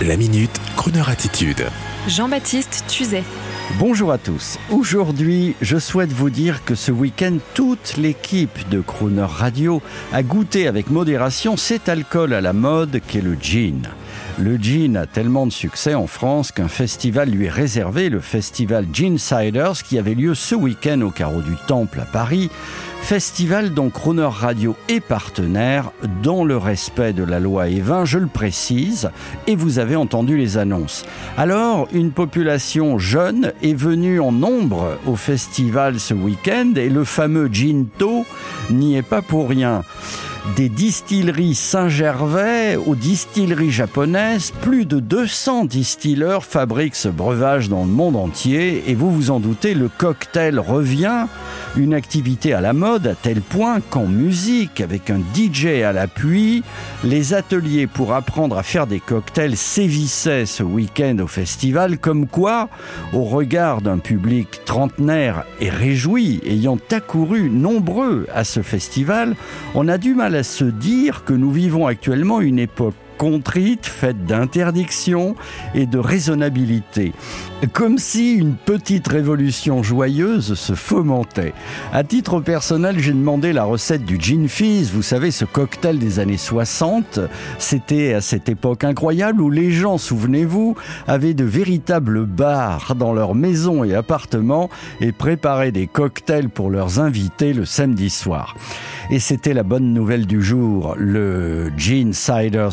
La minute, Kroneur attitude. Jean-Baptiste Tuzet. Bonjour à tous. Aujourd'hui, je souhaite vous dire que ce week-end, toute l'équipe de Crooner Radio a goûté avec modération cet alcool à la mode qu'est le gin. Le gin a tellement de succès en France qu'un festival lui est réservé, le festival Gin Ciders, qui avait lieu ce week-end au carreau du Temple à Paris. Festival dont Croner Radio est partenaire, dans le respect de la loi E20, je le précise, et vous avez entendu les annonces. Alors, une population jeune est venue en nombre au festival ce week-end, et le fameux Ginto n'y est pas pour rien des distilleries Saint-Gervais aux distilleries japonaises, plus de 200 distilleurs fabriquent ce breuvage dans le monde entier. Et vous vous en doutez, le cocktail revient, une activité à la mode à tel point qu'en musique, avec un DJ à l'appui, les ateliers pour apprendre à faire des cocktails sévissaient ce week-end au festival, comme quoi, au regard d'un public trentenaire et réjoui, ayant accouru nombreux à ce festival, on a du mal à se dire que nous vivons actuellement une époque contrite, faite d'interdiction et de raisonnabilité. Comme si une petite révolution joyeuse se fomentait. À titre personnel, j'ai demandé la recette du gin fizz, vous savez, ce cocktail des années 60. C'était à cette époque incroyable où les gens, souvenez-vous, avaient de véritables bars dans leurs maisons et appartements et préparaient des cocktails pour leurs invités le samedi soir. Et c'était la bonne nouvelle du jour, le Gin Ciders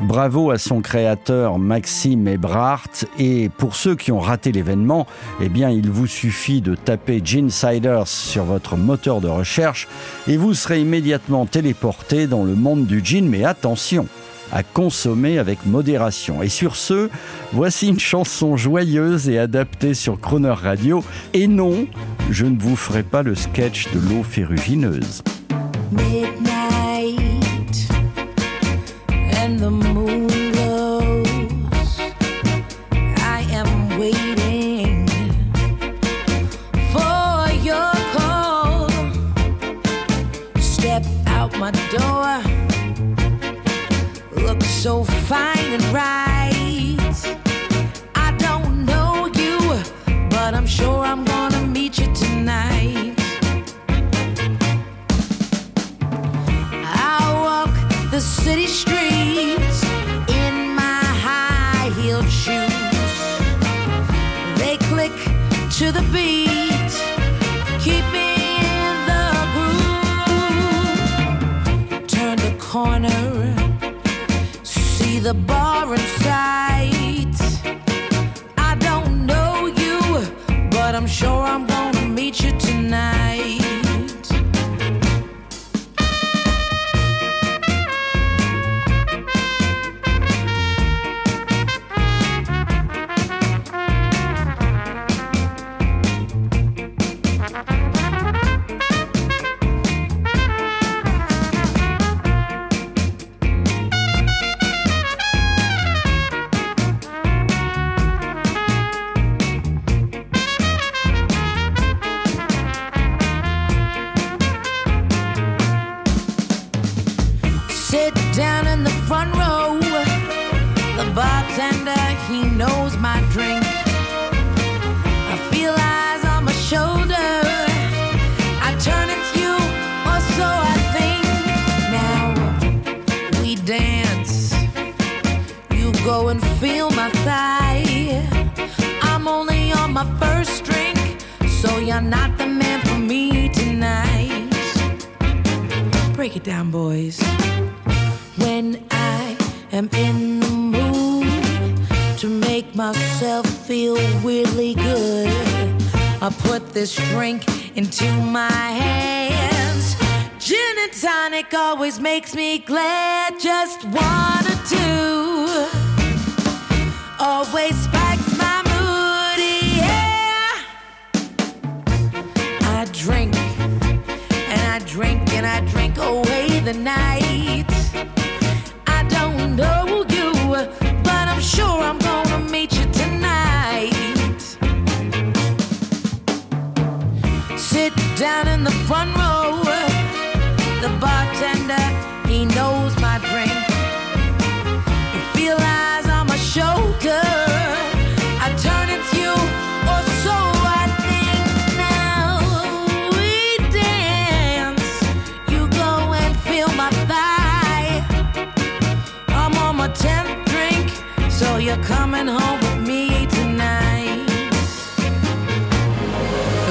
Bravo à son créateur Maxime Ebrard. Et pour ceux qui ont raté l'événement, eh bien, il vous suffit de taper Gin Ciders sur votre moteur de recherche et vous serez immédiatement téléporté dans le monde du gin. Mais attention! à consommer avec modération. Et sur ce, voici une chanson joyeuse et adaptée sur Croner Radio. Et non, je ne vous ferai pas le sketch de l'eau ferrugineuse. So fine and right. I don't know you, but I'm sure I'm gonna meet you tonight. I walk the city streets the bar in sight. I don't know you, but I'm sure I'm bartender, uh, he knows my drink. I feel eyes on my shoulder. I turn it's you, or so I think. Now we dance. You go and feel my thigh. I'm only on my first drink, so you're not the man for me tonight. Break it down, boys when I am in the mood to make myself feel really good. I put this drink into my hands. Gin and tonic always makes me glad. Just one or two always spikes my mood. Yeah, I drink wonder he knows my brain. Eyes on my shoulder. I turn to you, or so I think. Now we dance. You go and feel my thigh. I'm on my tenth drink, so you're coming home with me tonight.